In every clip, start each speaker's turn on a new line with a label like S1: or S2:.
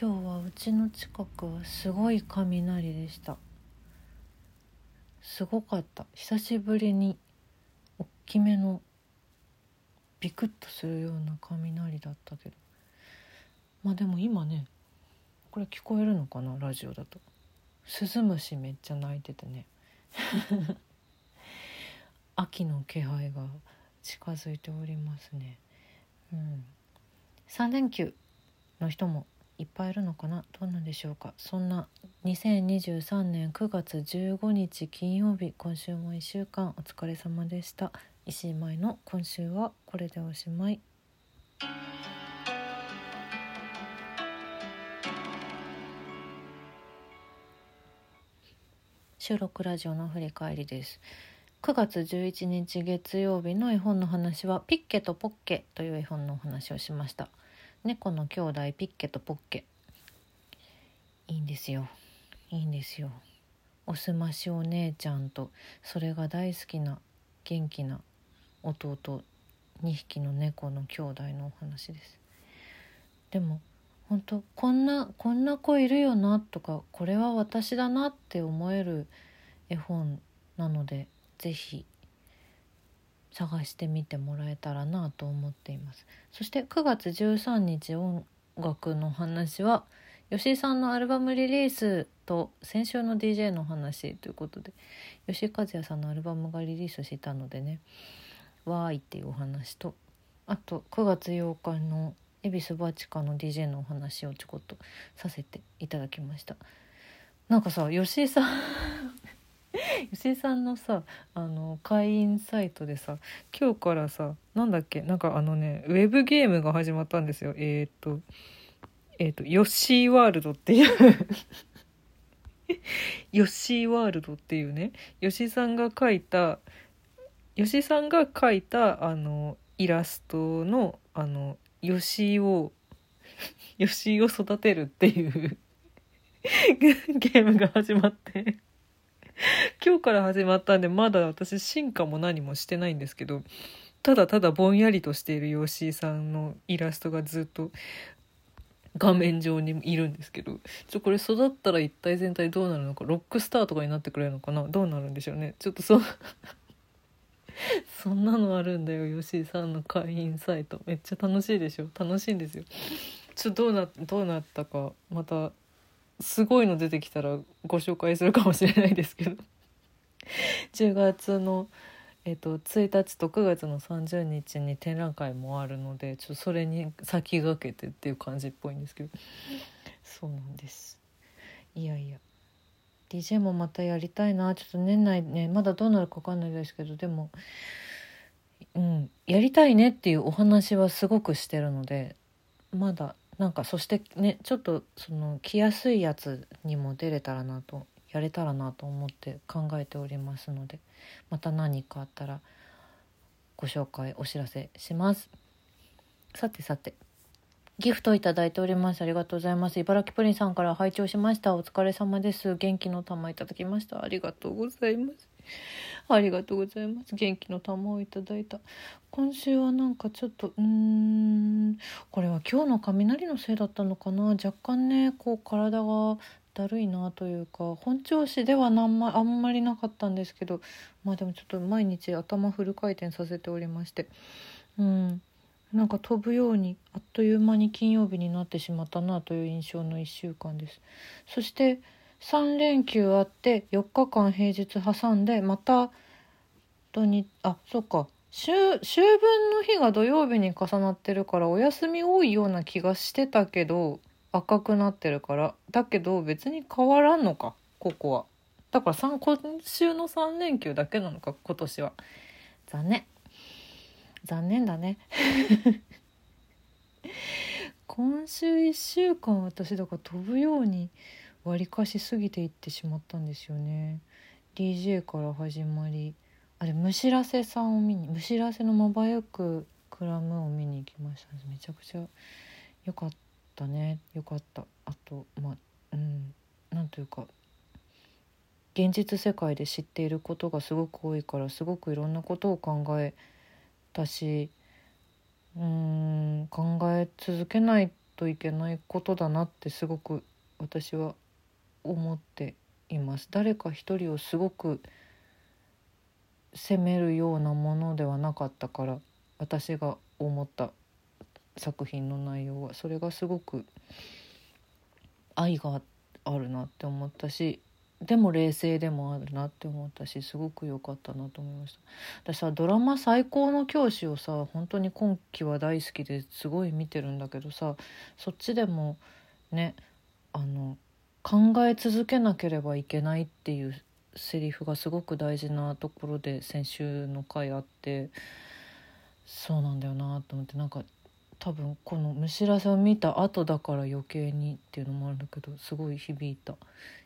S1: 今日はうちの近くはすごい雷でした。すごかった。久しぶりに大きめのビクッとするような雷だったけど。まあでも今ねこれ聞こえるのかな？ラジオだと。スズムシめっちゃ鳴いててね。秋の気配が近づいておりますね。うん。3連休の人もいっぱいいるのかな？どうなんでしょうか？そんな2023年9月15日金曜日今週も1週間お疲れ様でした。石井舞の今週はこれでおしまい。収録ラジオの振り返りです。9月11日月曜日の絵本の話はピッケとポッケという絵本のお話をしました。猫の兄弟ピッケとポッケ。いいんですよ。いいんですよ。おすましお姉ちゃんとそれが大好きな元気な弟2匹の猫の兄弟のお話です。でも本当こんなこんな子いるよなとかこれは私だなって思える絵本なので是非探してみてもらえたらなと思っています。そして9月13日音楽の話は吉井さんのアルバムリリースと先週の DJ の話ということで吉井和也さんのアルバムがリリースしたのでねわーいっていうお話とあと9月8日の恵比寿バチカの DJ のお話をちょこっとさせていただきました。なんかさ吉井さん 吉井さんのさあの会員サイトでさ今日からさなんだっけなんかあのねウェブゲームが始まったんですよ。えっ、とえっ、とヨッシーワールドっていう。ヨッシーワールドっていうね。吉井さんが描いた吉井さんが描いたあのイラストのあの吉井を吉井を育てるっていう ゲームが始まって。今日から始まったんでまだ私進化も何もしてないんですけどただただぼんやりとしている吉井さんのイラストがずっと画面上にいるんですけどちょこれ育ったら一体全体どうなるのかロックスターとかになってくれるのかなどうなるんでしょうね。ちょっとそ そんなのあるんだよ吉井さんの会員サイト。めっちゃ楽しいでしょ。楽しいんですよ。ちょっとどうなどうなったかまたすごいの出てきたらご紹介するかもしれないですけど。10月の、えーと、1日と9月の30日に展覧会もあるのでちょっとそれに先駆けてっていう感じっぽいんですけど。そうなんです。いやいや。DJ もまたやりたいな。ちょっと年内ねまだどうなるか分かんないですけどでもうんやりたいねっていうお話はすごくしてるのでまだなんかそしてねちょっとその着やすいやつにも出れたらなとやれたらなと思って考えておりますのでまた何かあったらご紹介お知らせします。さてさてギフトいただいております。ありがとうございます。茨城プリンさんから拝聴しました。お疲れ様です。元気の玉いただきました。ありがとうございます。ありがとうございます。元気の玉をいただいた。今週はなんかちょっと、うーん、これは今日の雷のせいだったのかな？若干ね、こう体がだるいなというか、本調子ではなんまあんまりなかったんですけど、まあでもちょっと毎日頭フル回転させておりまして、うん。なんか飛ぶようにあっという間に金曜日になってしまったなという印象の1週間です。そして3連休あって4日間平日挟んでまた土日あそっか。週秋分の日が土曜日に重なってるからお休み多いような気がしてたけど赤くなってるから。だけど別に変わらんのかここは。だから今週の3連休だけなのか今年は。残念。残念だね。今週1週間私だから飛ぶように割りかし過ぎていってしまったんですよね。DJ から始まり。あれむしらせさんを見にむしらせのまばゆくクラムを見に行きましためちゃくちゃ良かったね。良かった。あとまあうん。なんというか現実世界で知っていることがすごく多いからすごくいろんなことを考えたしうん考え続けないといけないことだなってすごく私は思っています。誰か一人をすごく責めるようなものではなかったから私が思った作品の内容はそれがすごく愛があるなって思ったしでも冷静でもあるなって思ったしすごく良かったなと思いました私さドラマ「最高の教師」をさ本当に今期は大好きですごい見てるんだけどさそっちでもねあの考え続けなければいけないっていうセリフがすごく大事なところで先週の回あってそうなんだよなと思ってなんか多分この「むしらせ」を見た後だから余計にっていうのもあるんだけどすごい響いた。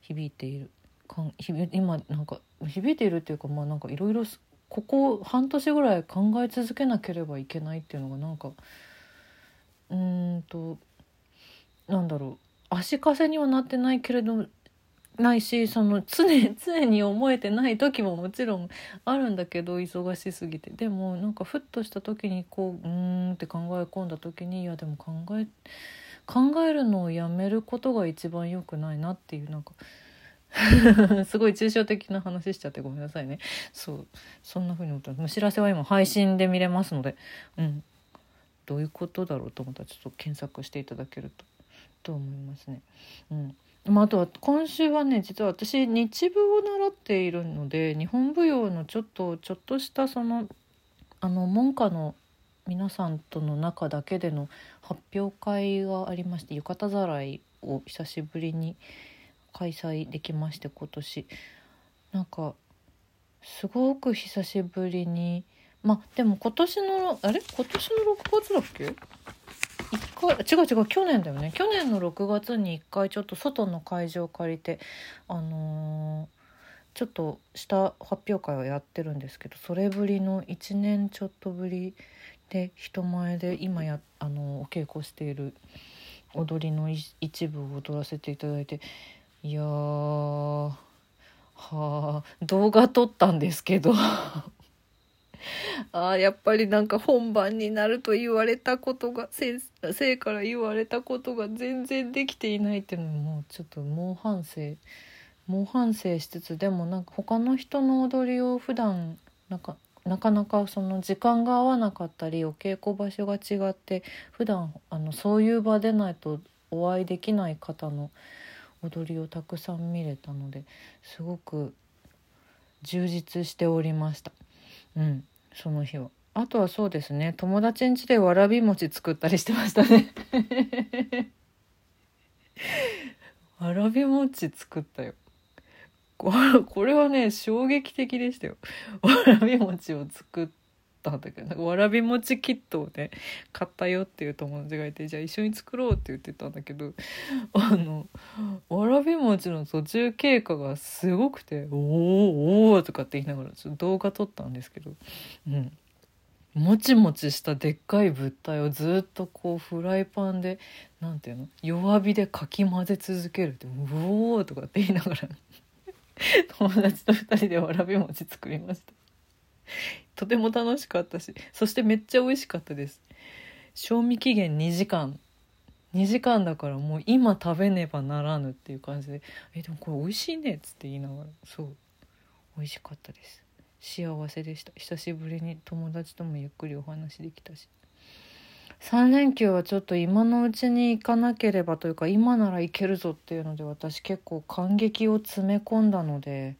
S1: 響いている。かん今なんか響いているっていうかまあなんかいろいろここ半年ぐらい考え続けなければいけないっていうのがなんかうーんとなんだろう。足かせにはなってないけれどないしその常 常に思えてない時ももちろんあるんだけど忙しすぎて。でもなんかふっとした時にこううーんって考え込んだ時にいやでも考え考えるのをやめることが一番良くないなっていうなんか すごい抽象的な話しちゃってごめんなさいね。そうそんな風に思った。むしらせは今配信で見れますので。うん。どういうことだろうと思ったらちょっと検索していただけると。と思いますね。うんまあ、あとは今週はね実は私日舞を習っているので日本舞踊のちょっとちょっとしたそのあの門下の皆さんとの中だけでの発表会がありまして浴衣ざらいを久しぶりに開催できまして今年なんかすごく久しぶりにまあでも今年のあれ？今年の6月だっけ？回違う違う去年だよね。去年の6月に1回ちょっと外の会場を借りてあのー、ちょっとした発表会をやってるんですけどそれぶりの1年ちょっとぶりで人前で今やあのお稽古している踊りの一部を踊らせていただいていやはあ動画撮ったんですけど。ああやっぱりなんか本番になると言われたことが先生から言われたことが全然できていないっていうのもちょっと猛反省猛反省しつつでもなんか他の人の踊りを普段なんかなかなかその時間が合わなかったりお稽古場所が違って普段あのそういう場でないとお会いできない方の踊りをたくさん見れたのですごく充実しておりました。うん。その日は。あとはそうですね。友達ん家でわらび餅作ったりしてましたね。わらび餅作ったよ。これはね衝撃的でしたよ。わらび餅を作ったんだけどなんかわらび餅キットをね買ったよっていう友達がいてじゃあ一緒に作ろうって言ってたんだけどあのわらび餅の途中経過がすごくて「おおおお」とかって言いながらちょっと動画撮ったんですけどうん。もちもちしたでっかい物体をずっとこうフライパンでなんていうの弱火でかき混ぜ続けるって「うおー」とかって言いながら友達と2人でわらび餅作りました。とても楽しかったしそしてめっちゃ美味しかったです。賞味期限2時間。2時間だからもう今食べねばならぬっていう感じで「えでもこれ美味しいね」っつって言いながらそう。美味しかったです。幸せでした。久しぶりに友達ともゆっくりお話できたし。3連休はちょっと今のうちに行かなければというか今なら行けるぞっていうので私結構感激を詰め込んだので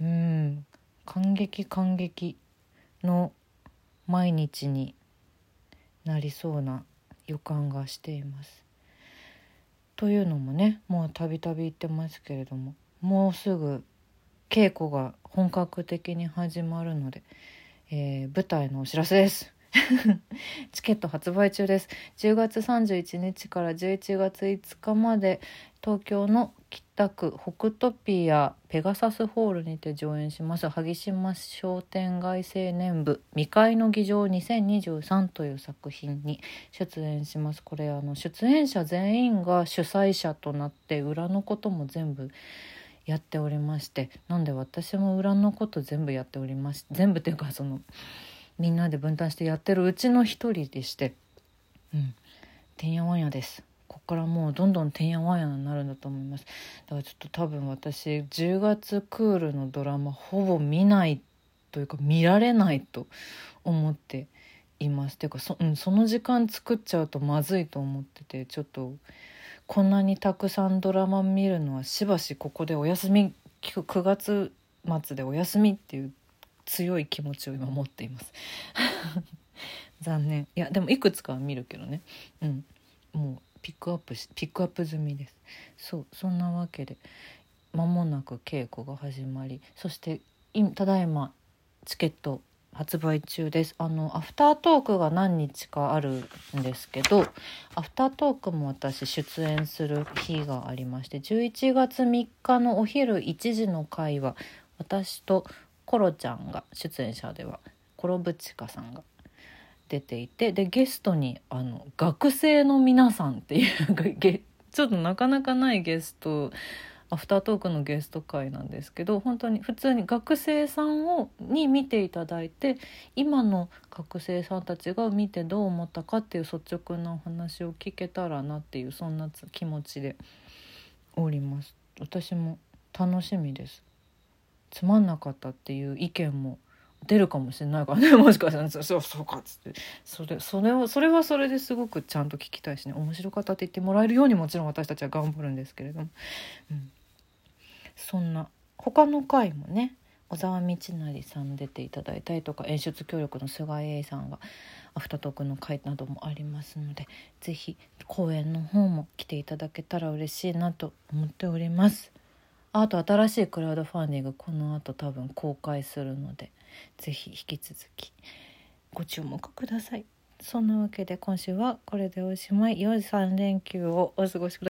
S1: うん。感激感激。の毎日になりそうな予感がしています。というのもねもうたびたび言ってますけれどももうすぐ稽古が本格的に始まるので、えー、舞台のお知らせですチケット発売中です。10月31日から11月5日まで東京の北区北トピアペガサスホールにて上演します。萩島商店街青年部未開の議場2023という作品に出演します。これあの出演者全員が主催者となって裏のことも全部やっておりましてなんで私も裏のこと全部やっておりまし全部っていうかそのみんなで分担してやってるうちの一人でして、うん、てんやわんやです。ここからもうどんどんてんやわんやになるんだと思います。だからちょっと多分私10月クールのドラマほぼ見ないというか見られないと思っています。ていうかそ,、うん、その時間作っちゃうとまずいと思っててちょっとこんなにたくさんドラマ見るのはしばしここでお休み9月末でお休みっていう強い気持ちを今持っています。残念。いやでもいくつかは見るけどね。うん。もうピックアップしピックアップ済みです。そうそんなわけで間もなく稽古が始まりそしてただいまチケット発売中です。あのアフタートークが何日かあるんですけどアフタートークも私出演する日がありまして11月3日のお昼1時の回は私とコロちゃんが出演者ではコロブチカさんが出ていてでゲストにあの学生の皆さんっていう ちょっとなかなかないゲストアフタートークのゲスト会なんですけど本当に普通に学生さんをに見ていただいて今の学生さんたちが見てどう思ったかっていう率直なお話を聞けたらなっていうそんな気持ちでおります。私も楽しみです。つまんなかったっていう意見も出るかもしれないからねもしかしたら「そうそうか」っつって。それそれはそれはそれですごくちゃんと聞きたいしね。面白かったって言ってもらえるようにもちろん私たちは頑張るんですけれども、うん、そんな他の回もね小沢道成さん出ていただいたりとか演出協力の菅井さんがアフタートークの回などもありますので是非公演の方も来ていただけたら嬉しいなと思っております。あと新しいクラウドファンディングこの後多分公開するので是非引き続きご注目ください。そんなわけで今週はこれでおしまい良い3連休をお過ごしください。